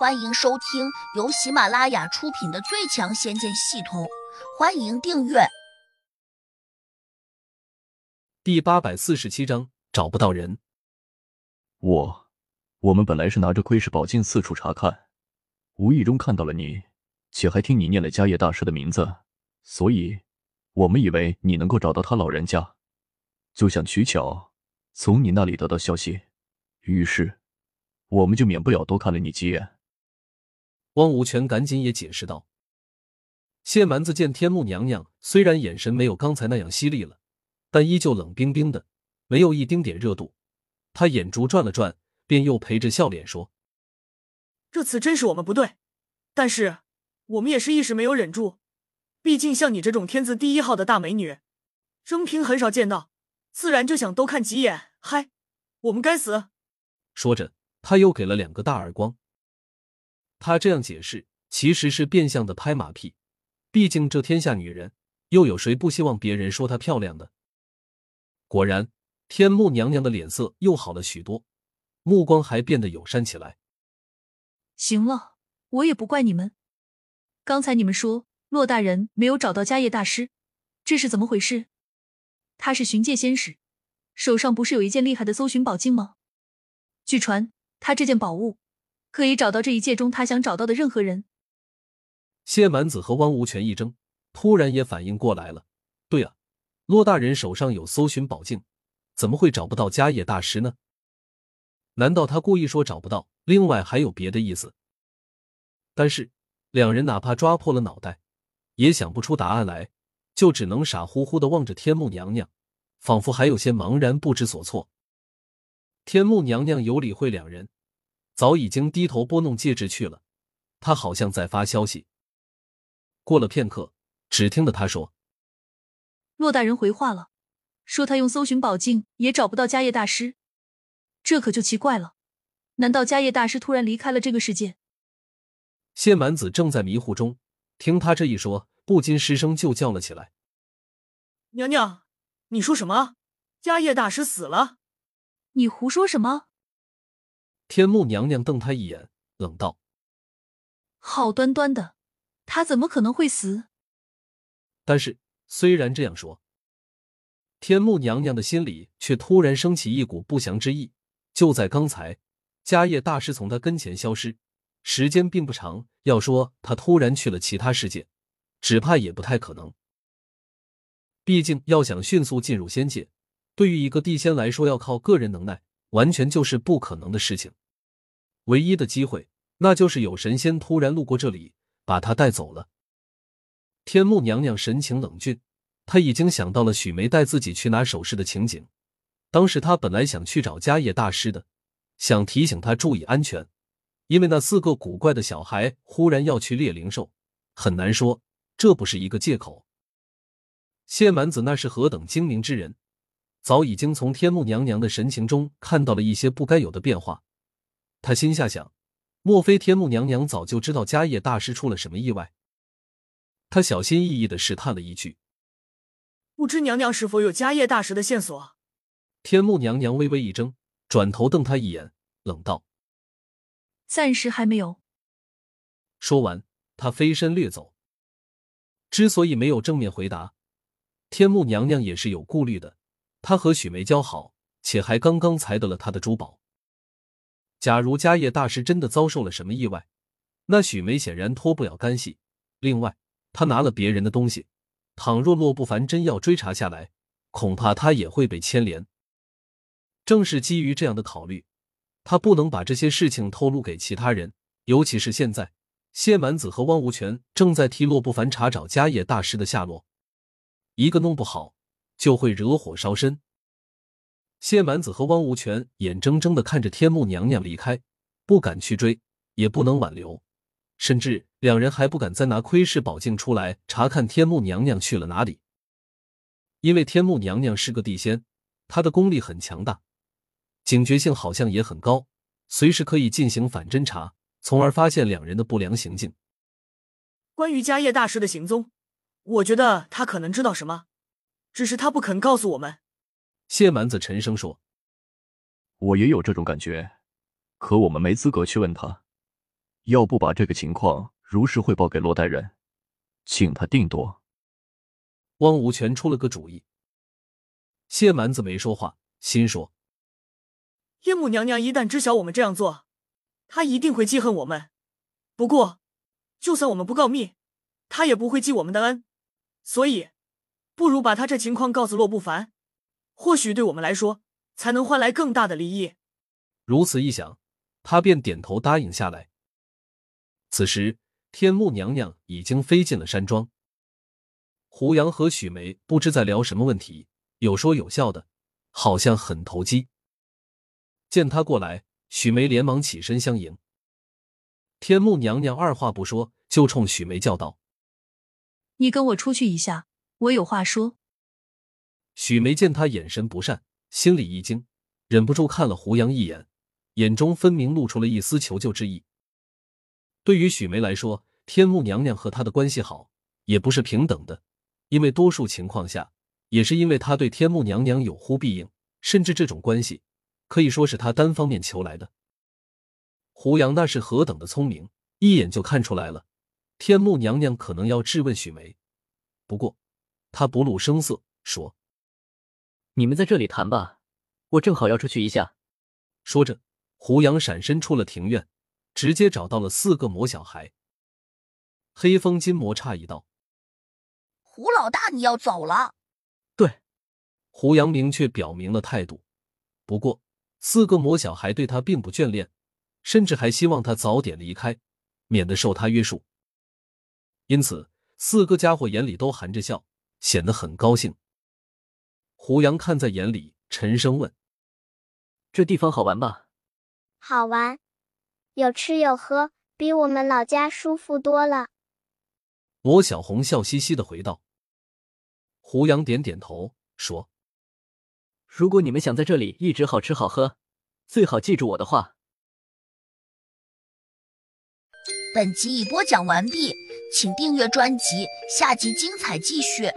欢迎收听由喜马拉雅出品的《最强仙剑系统》，欢迎订阅。第八百四十七章找不到人。我，我们本来是拿着窥视宝镜四处查看，无意中看到了你，且还听你念了迦叶大师的名字，所以我们以为你能够找到他老人家，就想取巧从你那里得到消息，于是我们就免不了多看了你几眼。汪无权赶紧也解释道：“谢蛮子见天目娘娘虽然眼神没有刚才那样犀利了，但依旧冷冰冰的，没有一丁点热度。他眼珠转了转，便又陪着笑脸说：‘这次真是我们不对，但是我们也是一时没有忍住。毕竟像你这种天字第一号的大美女，生平很少见到，自然就想多看几眼。嗨，我们该死！’说着，他又给了两个大耳光。”他这样解释，其实是变相的拍马屁。毕竟这天下女人，又有谁不希望别人说她漂亮的？果然，天目娘娘的脸色又好了许多，目光还变得友善起来。行了，我也不怪你们。刚才你们说骆大人没有找到迦叶大师，这是怎么回事？他是巡界仙使，手上不是有一件厉害的搜寻宝镜吗？据传，他这件宝物。可以找到这一界中他想找到的任何人。谢满子和汪无权一怔，突然也反应过来了。对啊，骆大人手上有搜寻宝镜，怎么会找不到迦叶大师呢？难道他故意说找不到？另外还有别的意思？但是两人哪怕抓破了脑袋，也想不出答案来，就只能傻乎乎的望着天目娘娘，仿佛还有些茫然不知所措。天目娘娘有理会两人。早已经低头拨弄戒指去了，他好像在发消息。过了片刻，只听得他说：“骆大人回话了，说他用搜寻宝镜也找不到迦叶大师，这可就奇怪了。难道迦叶大师突然离开了这个世界？”谢满子正在迷糊中，听他这一说，不禁失声就叫了起来：“娘娘，你说什么？迦叶大师死了？你胡说什么？”天目娘娘瞪他一眼，冷道：“好端端的，他怎么可能会死？”但是虽然这样说，天目娘娘的心里却突然升起一股不祥之意。就在刚才，迦叶大师从他跟前消失，时间并不长。要说他突然去了其他世界，只怕也不太可能。毕竟要想迅速进入仙界，对于一个地仙来说，要靠个人能耐，完全就是不可能的事情。唯一的机会，那就是有神仙突然路过这里，把他带走了。天目娘娘神情冷峻，她已经想到了许梅带自己去拿首饰的情景。当时她本来想去找迦叶大师的，想提醒他注意安全，因为那四个古怪的小孩忽然要去猎灵兽，很难说这不是一个借口。谢满子那是何等精明之人，早已经从天目娘娘的神情中看到了一些不该有的变化。他心下想：莫非天目娘娘早就知道迦叶大师出了什么意外？他小心翼翼的试探了一句：“不知娘娘是否有迦叶大师的线索？”天目娘娘微微一怔，转头瞪他一眼，冷道：“暂时还没有。”说完，他飞身掠走。之所以没有正面回答，天目娘娘也是有顾虑的。她和许梅交好，且还刚刚才得了她的珠宝。假如迦叶大师真的遭受了什么意外，那许梅显然脱不了干系。另外，他拿了别人的东西，倘若洛不凡真要追查下来，恐怕他也会被牵连。正是基于这样的考虑，他不能把这些事情透露给其他人，尤其是现在，谢满子和汪无权正在替洛不凡查找迦叶大师的下落，一个弄不好就会惹火烧身。谢满子和汪无权眼睁睁的看着天目娘娘离开，不敢去追，也不能挽留，甚至两人还不敢再拿窥视宝镜出来查看天目娘娘去了哪里。因为天目娘娘是个地仙，她的功力很强大，警觉性好像也很高，随时可以进行反侦查，从而发现两人的不良行径。关于迦叶大师的行踪，我觉得他可能知道什么，只是他不肯告诉我们。谢蛮子沉声说：“我也有这种感觉，可我们没资格去问他，要不把这个情况如实汇报给洛代人，请他定夺。汪无权出了个主意。谢蛮子没说话，心说：叶母娘娘一旦知晓我们这样做，她一定会记恨我们。不过，就算我们不告密，她也不会记我们的恩。所以，不如把她这情况告诉洛不凡，或许对我们来说，才能换来更大的利益。如此一想，他便点头答应下来。此时，天目娘娘已经飞进了山庄。胡杨和许梅不知在聊什么问题，有说有笑的，好像很投机。见他过来，许梅连忙起身相迎。天目娘娘二话不说，就冲许梅叫道：“你跟我出去一下，我有话说。”许梅见他眼神不善，心里一惊，忍不住看了胡杨一眼，眼中分明露出了一丝求救之意。对于许梅来说，天目娘娘和她的关系好，也不是平等的。因为多数情况下，也是因为他对天目娘娘有呼必应，甚至这种关系可以说是他单方面求来的。胡杨那是何等的聪明，一眼就看出来了，天目娘娘可能要质问许梅。不过他不露声色，说：“你们在这里谈吧，我正好要出去一下。”说着，胡杨闪身出了庭院，直接找到了四个魔小孩。黑风金魔诧异道。胡老大，你要走了？对，胡杨明确表明了态度。不过，四个魔小孩对他并不眷恋，甚至还希望他早点离开，免得受他约束。因此，四个家伙眼里都含着笑，显得很高兴。胡杨看在眼里，沉声问：“这地方好玩吧？”“好玩，有吃有喝，比我们老家舒服多了。”罗小红笑嘻嘻的回道。胡杨点点头，说：“如果你们想在这里一直好吃好喝，最好记住我的话。”本集已播讲完毕，请订阅专辑，下集精彩继续。